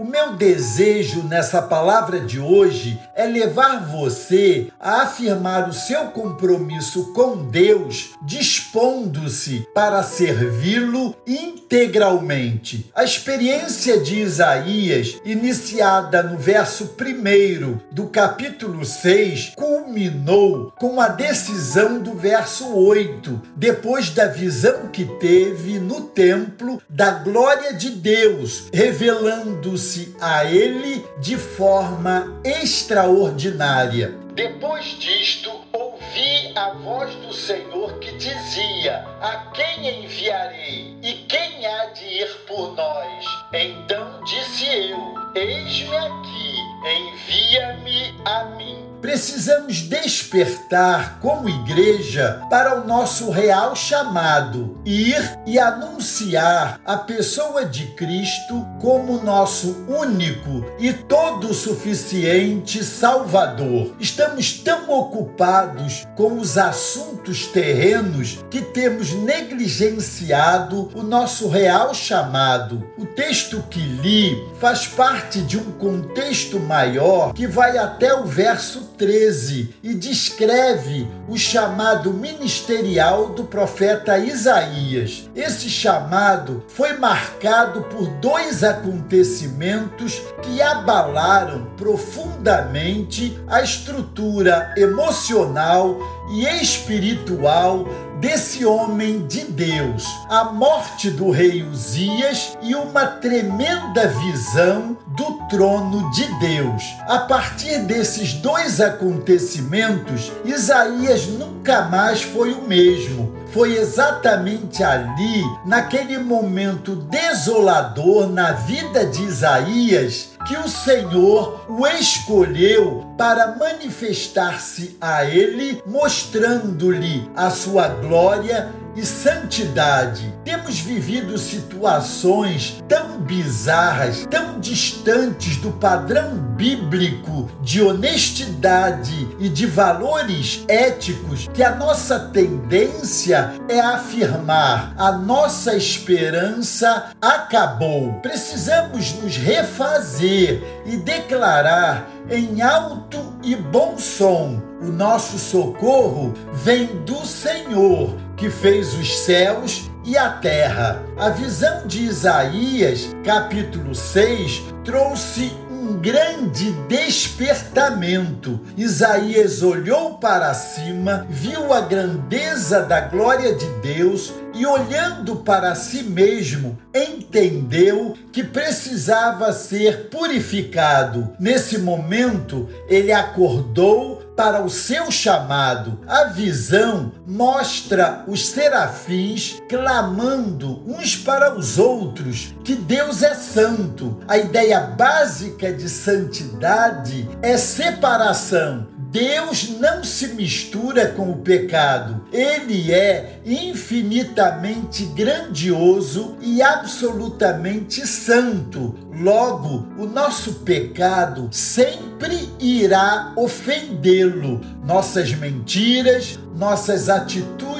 o meu desejo nessa palavra de hoje é levar você a afirmar o seu compromisso com Deus, dispondo-se para servi-lo integralmente. A experiência de Isaías, iniciada no verso 1 do capítulo 6, culminou com a decisão do verso 8, depois da visão que teve no templo da glória de Deus, revelando se a ele de forma extraordinária. Depois disto, ouvi a voz do Senhor que dizia: A quem enviarei? E quem há de ir por nós? Então disse eu: Eis-me aqui, envia-me a mim. Precisamos despertar como igreja para o nosso real chamado, ir e anunciar a pessoa de Cristo como nosso único e todo suficiente Salvador. Estamos tão ocupados com os assuntos terrenos que temos negligenciado o nosso real chamado. O texto que li faz parte de um contexto maior que vai até o verso 13 e descreve o chamado ministerial do profeta Isaías. Esse chamado foi marcado por dois acontecimentos que abalaram profundamente a estrutura emocional e espiritual desse homem de Deus, a morte do rei Uzias e uma tremenda visão do trono de Deus. A partir desses dois acontecimentos, Isaías nunca mais foi o mesmo. Foi exatamente ali, naquele momento desolador na vida de Isaías, que o Senhor o escolheu para manifestar-se a ele, mostrando-lhe a sua glória e santidade. Temos vivido situações tão bizarras, tão distantes do padrão bíblico de honestidade e de valores éticos que a nossa tendência é afirmar a nossa esperança acabou. Precisamos nos refazer e declarar em alto e bom som: o nosso socorro vem do Senhor que fez os céus e a terra. A visão de Isaías, capítulo 6, trouxe um grande despertamento. Isaías olhou para cima, viu a grandeza da glória de Deus e, olhando para si mesmo, entendeu que precisava ser purificado. Nesse momento, ele acordou para o seu chamado. A visão mostra os serafins clamando uns para os outros que Deus é santo. A ideia básica de santidade é separação. Deus não se mistura com o pecado. Ele é infinitamente grandioso e absolutamente santo. Logo, o nosso pecado sempre irá ofendê-lo. Nossas mentiras, nossas atitudes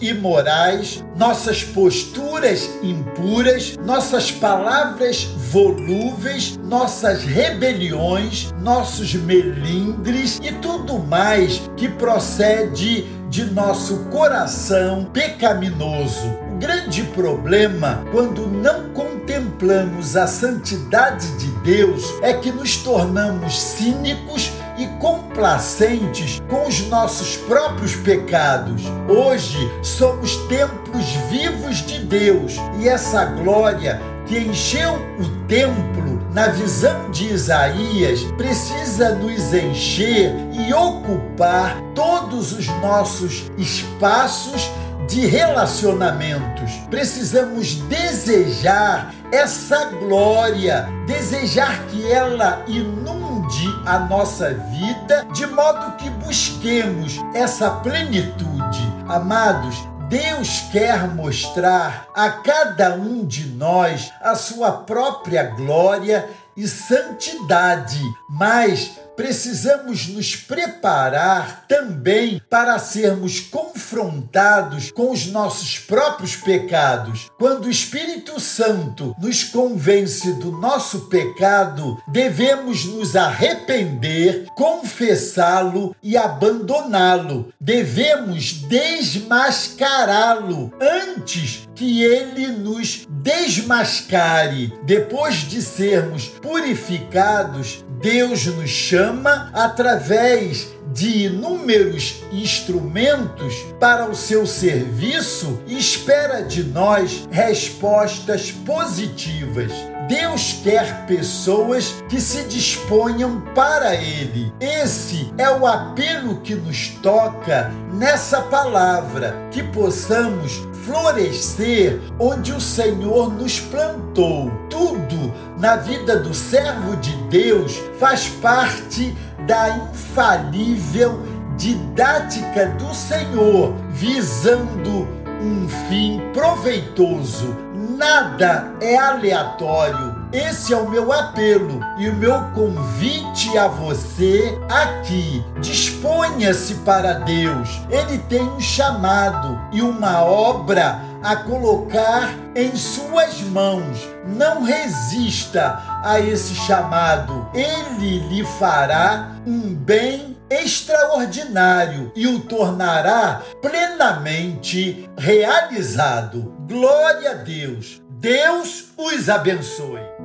imorais, nossas posturas impuras, nossas palavras volúveis, nossas rebeliões, nossos melindres e tudo mais que procede de nosso coração pecaminoso. O grande problema quando não contemplamos a santidade de Deus é que nos tornamos cínicos e complacentes com os nossos próprios pecados. Hoje somos templos vivos de Deus e essa glória que encheu o templo na visão de Isaías precisa nos encher e ocupar todos os nossos espaços de relacionamentos. Precisamos desejar essa glória, desejar que ela inunde a nossa vida, de modo que busquemos essa plenitude. Amados, Deus quer mostrar a cada um de nós a sua própria glória e santidade, mas precisamos nos preparar também para sermos confrontados com os nossos próprios pecados. Quando o Espírito Santo nos convence do nosso pecado, devemos nos arrepender, confessá-lo e abandoná-lo. Devemos desmascará-lo antes que ele nos desmascare. Depois de sermos purificados, Deus nos chama através de inúmeros instrumentos para o seu serviço espera de nós respostas positivas. Deus quer pessoas que se disponham para Ele. Esse é o apelo que nos toca nessa palavra, que possamos florescer onde o Senhor nos plantou. Tudo na vida do servo de Deus faz parte da infalível didática do Senhor, visando um fim proveitoso. Nada é aleatório. Esse é o meu apelo e o meu convite a você aqui. Disponha-se para Deus. Ele tem um chamado e uma obra a colocar em suas mãos. Não resista a esse chamado. Ele lhe fará um bem extraordinário e o tornará plenamente realizado. Glória a Deus. Deus os abençoe.